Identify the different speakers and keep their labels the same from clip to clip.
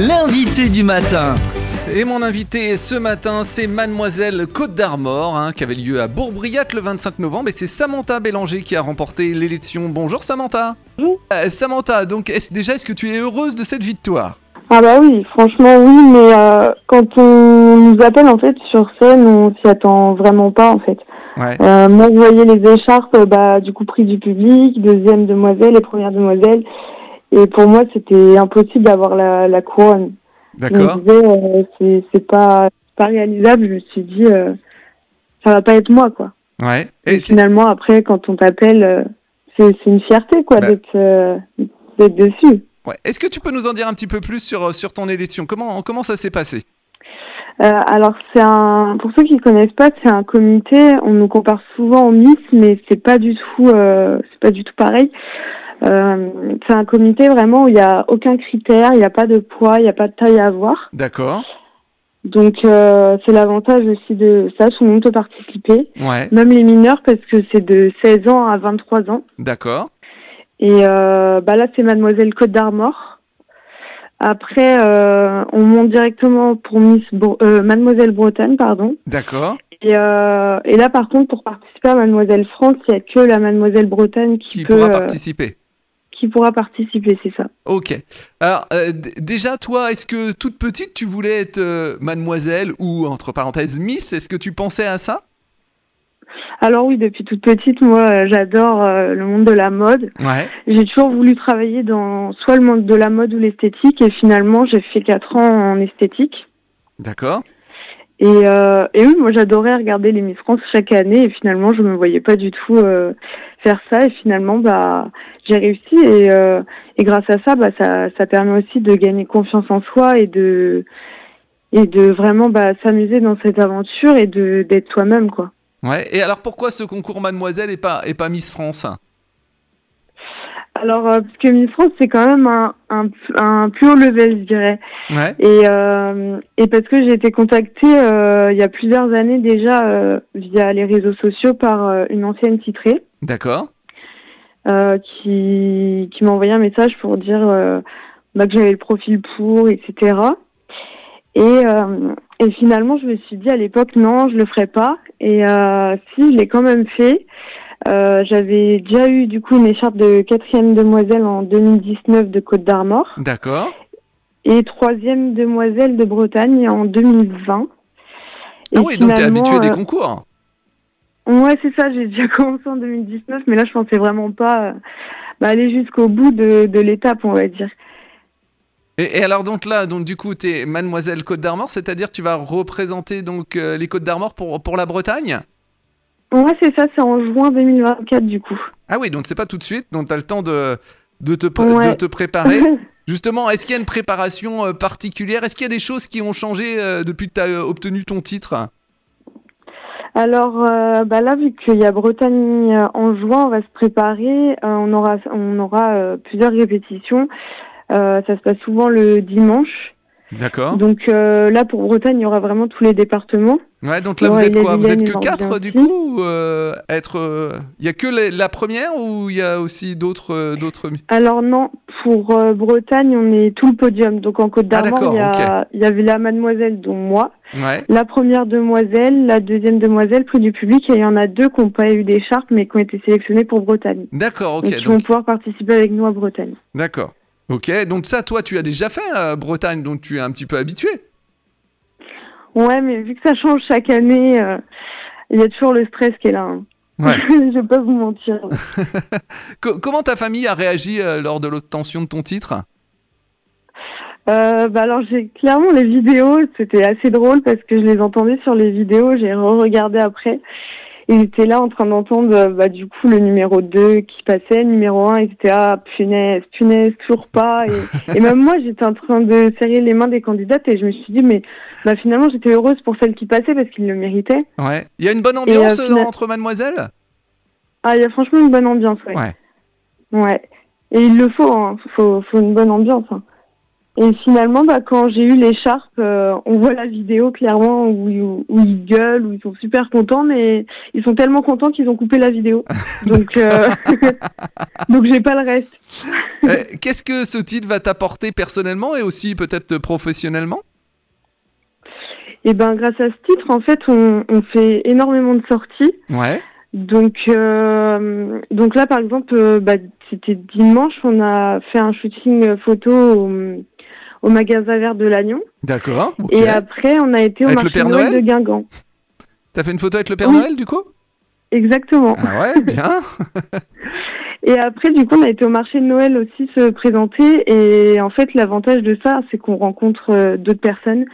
Speaker 1: l'invité du matin.
Speaker 2: Et mon invité ce matin, c'est Mademoiselle Côte d'Armor, hein, qui avait lieu à Bourbriat le 25 novembre. Et c'est Samantha Bélanger qui a remporté l'élection. Bonjour Samantha.
Speaker 3: Bonjour.
Speaker 2: Euh, Samantha, donc est déjà, est-ce que tu es heureuse de cette victoire?
Speaker 3: Ah bah oui, franchement oui, mais euh, quand on nous appelle en fait sur scène, on s'y attend vraiment pas en fait.
Speaker 2: Ouais.
Speaker 3: Euh, moi, je voyais les écharpes, bah du coup prix du public, deuxième demoiselle et première demoiselle, et pour moi c'était impossible d'avoir la, la couronne. Je me
Speaker 2: D'accord.
Speaker 3: disais, euh, c'est pas réalisable. Je me suis dit, euh, ça va pas être moi quoi.
Speaker 2: Ouais.
Speaker 3: Et, finalement après, quand on t'appelle, euh, c'est une fierté quoi
Speaker 2: Bah.
Speaker 3: d'être dessus.
Speaker 2: ouais. Est-ce que tu peux nous en dire un petit peu plus sur, sur ton élection? Comment, comment ça s'est passé?
Speaker 3: Euh, alors c'est un, pour ceux qui connaissent pas, c'est un comité. On nous compare souvent au Miss, mais c'est pas du tout, euh, c'est pas du tout pareil. Euh, c'est un comité vraiment où il y a aucun critère, il n'y a pas de poids, il n'y a pas de taille à avoir.
Speaker 2: D'accord.
Speaker 3: Donc euh, c'est l'avantage aussi de ça, tout le monde peut participer,
Speaker 2: Ouais.
Speaker 3: même les mineurs parce que c'est de 16 ans à 23 ans.
Speaker 2: D'accord.
Speaker 3: Et euh, bah là c'est Mademoiselle Côte d'Armor. Après on monte directement pour Miss euh, Mademoiselle Bretagne, pardon.
Speaker 2: D'accord.
Speaker 3: Et, euh, et là, par contre, pour participer à Mademoiselle France, il n'y a que la Mademoiselle Bretagne qui,
Speaker 2: Qui
Speaker 3: peut,
Speaker 2: pourra participer
Speaker 3: qui pourra participer, c'est ça.
Speaker 2: Ok. Alors, euh, déjà, toi, est-ce que toute petite, tu voulais être euh, mademoiselle ou, entre parenthèses, Miss? Est-ce que tu pensais à ça?
Speaker 3: Alors oui, depuis toute petite, moi, euh, j'adore euh, le monde de la mode.
Speaker 2: Ouais.
Speaker 3: J'ai toujours voulu travailler dans soit le monde de la mode ou l'esthétique, et finalement, j'ai fait quatre ans en esthétique.
Speaker 2: D'accord.
Speaker 3: Et, euh, et oui, moi, j'adorais regarder les Miss France chaque année, et finalement, je me voyais pas du tout euh, faire ça, et finalement, bah, j'ai réussi, et, euh, et grâce à ça, bah, ça, ça permet aussi de gagner confiance en soi et de et de vraiment bah, s'amuser dans cette aventure et de d'être soi-même, quoi.
Speaker 2: Ouais. Et alors, pourquoi ce concours mademoiselle et pas, et pas Miss France?
Speaker 3: Alors, euh, parce que Miss France, c'est quand même un, un, un plus haut level, je dirais.
Speaker 2: Ouais.
Speaker 3: Et, euh, et parce que j'ai été contactée euh, il y a plusieurs années déjà euh, via les réseaux sociaux par une ancienne titrée
Speaker 2: D'accord.
Speaker 3: qui, qui m'a envoyé un message pour dire bah, que j'avais le profil pour, etc. Et, et finalement, je me suis dit à l'époque, non, je le ferai pas. Et si, je l'ai quand même fait. Euh, j'avais déjà eu du coup une écharpe de quatrième demoiselle en 2019 de Côte d'Armor
Speaker 2: D'accord.
Speaker 3: et troisième demoiselle de Bretagne en 2020. Et
Speaker 2: Ah oui, donc t'es habitué des
Speaker 3: euh,
Speaker 2: concours.
Speaker 3: Ouais, c'est ça, j'ai déjà commencé en 2019, mais là je pensais vraiment pas euh, bah, aller jusqu'au bout de, de l'étape, on va dire.
Speaker 2: Et, alors, donc là, donc, du coup, t'es mademoiselle Côte d'Armor, c'est-à-dire tu vas représenter donc, euh, les Côtes d'Armor pour, pour la Bretagne?
Speaker 3: Ouais, c'est ça, c'est en juin 2024 du coup.
Speaker 2: Ah oui, donc c'est pas tout de suite, donc tu as le temps de, de, te,
Speaker 3: Ouais.
Speaker 2: de te préparer. Justement, est-ce qu'il y a une préparation euh, particulière? Est-ce qu'il y a des choses qui ont changé euh, depuis que tu as obtenu ton titre?
Speaker 3: Alors euh, bah là, vu qu'il y a Bretagne euh, en juin, on va se préparer. Euh, on aura, on aura euh, plusieurs répétitions. Euh, ça se passe souvent le dimanche.
Speaker 2: D'accord.
Speaker 3: Donc euh, là, pour Bretagne, il y aura vraiment tous les départements.
Speaker 2: Ouais, donc là, vous êtes quoi Vous êtes
Speaker 3: et
Speaker 2: que quatre du coup ou, euh, être, euh, Il y a que les- la première ou il y a aussi d'autres euh, d'autres
Speaker 3: Alors non, pour euh, Bretagne, on est tout le podium. Donc en Côte
Speaker 2: Ah,
Speaker 3: d'Armor,
Speaker 2: d'accord,
Speaker 3: il, y a- il y avait la mademoiselle, dont moi,
Speaker 2: Ouais.
Speaker 3: la première demoiselle, la deuxième demoiselle, prix du public, et il y en a deux qui n'ont pas eu d'écharpe, mais qui ont été sélectionnés pour Bretagne.
Speaker 2: D'accord, ok.
Speaker 3: donc qui
Speaker 2: donc-
Speaker 3: vont pouvoir participer avec nous à Bretagne.
Speaker 2: D'accord. Ok, donc ça, toi, tu as déjà fait euh, Bretagne, donc tu es un petit peu habitué.
Speaker 3: Ouais, mais vu que ça change chaque année, euh, il y a toujours le stress qui est là. hein.
Speaker 2: Ouais.
Speaker 3: Je vais pas vous mentir.
Speaker 2: Co- comment ta famille a réagi euh, lors de l'obtention de ton titre?
Speaker 3: Euh, bah alors j'ai clairement les vidéos, c'était assez drôle parce que je les entendais sur les vidéos, j'ai re-regardé après. Ils étaient là en train d'entendre euh, bah, du coup le numéro 2 qui passait, numéro 1, ils étaient ah punaise, punaise, toujours pas. Et, et même moi j'étais en train de serrer les mains des candidates et je me suis dit mais bah, finalement j'étais heureuse pour celle qui passait parce qu'ils le méritaient.
Speaker 2: Ouais. Il y a une bonne ambiance
Speaker 3: euh,
Speaker 2: euh, entre mademoiselles?
Speaker 3: Ah il y a franchement une bonne ambiance, ouais.
Speaker 2: Ouais.
Speaker 3: Ouais. Et il le faut, hein. faut, faut une bonne ambiance. hein. Et finalement, bah, quand j'ai eu l'écharpe, euh, on voit la vidéo clairement où, où, où, ils gueulent, où ils sont super contents, mais ils sont tellement contents qu'ils ont coupé la vidéo. Donc, euh... donc j'ai pas le reste.
Speaker 2: Eh, qu'est-ce que ce titre va t'apporter personnellement et aussi peut-être professionnellement?
Speaker 3: Et ben, grâce à ce titre, en fait, on, on fait énormément de sorties.
Speaker 2: Ouais.
Speaker 3: Donc, euh, donc là, par exemple, euh, bah, c'était dimanche, on a fait un shooting photo au, au magasin vert de Lannion.
Speaker 2: D'accord.
Speaker 3: Et après, on a été au
Speaker 2: Avec le
Speaker 3: marché
Speaker 2: Père
Speaker 3: Noël
Speaker 2: Noël
Speaker 3: de Guingamp.
Speaker 2: T'as fait une photo avec le Père
Speaker 3: Oui.
Speaker 2: Noël du coup?
Speaker 3: Exactement.
Speaker 2: Ah ouais, bien.
Speaker 3: Et après, du coup, on a été au marché de Noël aussi se présenter. Et en fait, l'avantage de ça, c'est qu'on rencontre euh, d'autres personnes.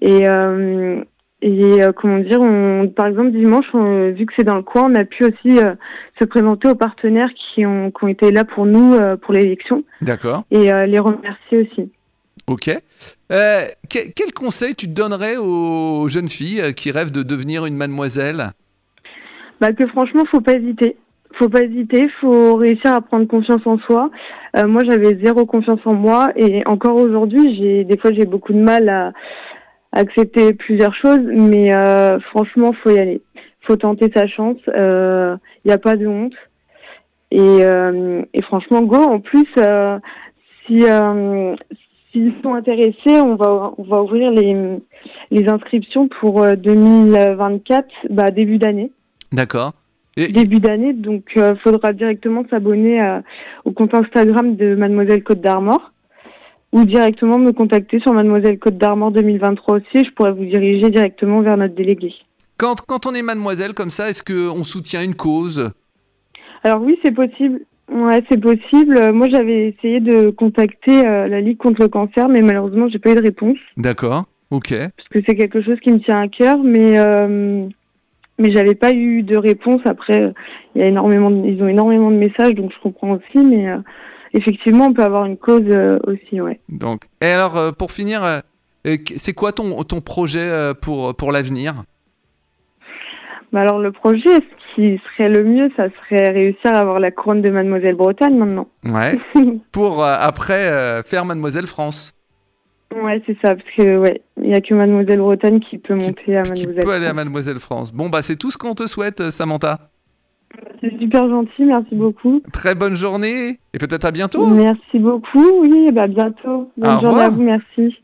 Speaker 3: Et, euh, et euh, comment dire, on, par exemple, dimanche, on- vu que c'est dans le coin, on a pu aussi se présenter aux partenaires qui ont, qui ont été là pour nous, pour l'élection,
Speaker 2: D'accord.
Speaker 3: et les remercier aussi.
Speaker 2: Ok. Euh, que- quel conseil tu donnerais aux jeunes filles euh, qui rêvent de devenir une mademoiselle?
Speaker 3: Bah que franchement, faut pas hésiter. Faut pas hésiter, faut réussir à prendre confiance en soi. Euh, moi, j'avais zéro confiance en moi et encore aujourd'hui, des fois j'ai beaucoup de mal à, accepter plusieurs choses, mais euh, franchement, faut y aller. Faut tenter sa chance. Il n'y a pas de honte. Et, euh, et franchement, go. En plus, euh, si euh, s'ils sont intéressés, on va on va ouvrir les les inscriptions pour euh, 2024, bah début d'année
Speaker 2: D'accord. Et,
Speaker 3: début d'année, donc euh, faudra directement s'abonner au compte Instagram de Mademoiselle Côte d'Armor ou directement me contacter sur Mademoiselle Côte d'Armor 2023 aussi. Je pourrais vous diriger directement vers notre délégué.
Speaker 2: quand, quand on est mademoiselle comme ça, est-ce qu'on soutient une cause?
Speaker 3: Alors oui, c'est possible. Ouais, c'est possible. Euh, Moi, j'avais essayé de contacter euh, la Ligue contre le cancer, mais malheureusement, j'ai pas eu de réponse
Speaker 2: D'accord. Ok.
Speaker 3: parce que c'est quelque chose qui me tient à cœur, mais euh, mais j'avais pas eu de réponse. Après, euh, il y a énormément, de- ils ont énormément de messages, donc je comprends aussi, mais euh, effectivement, on peut avoir une cause aussi, ouais.
Speaker 2: Donc, et alors, pour finir, c'est quoi ton, ton projet pour, pour l'avenir?
Speaker 3: Bah alors le projet, ce qui serait le mieux, ça serait réussir à avoir la couronne de Mademoiselle Bretagne maintenant.
Speaker 2: Ouais. Pour euh, après euh, faire Mademoiselle France.
Speaker 3: ouais, c'est ça, parce que ouais, il y a que Mademoiselle Bretagne qui peut monter à
Speaker 2: Qui
Speaker 3: Mademoiselle.
Speaker 2: peut aller à. Mademoiselle France. Bon, bah, c'est tout ce qu'on te souhaite, euh, Samantha.
Speaker 3: C'est super gentil, merci beaucoup.
Speaker 2: Très bonne journée et peut-être à bientôt.
Speaker 3: Merci beaucoup, oui, bah bientôt. Bonne
Speaker 2: Au
Speaker 3: journée à
Speaker 2: revoir.
Speaker 3: vous, merci.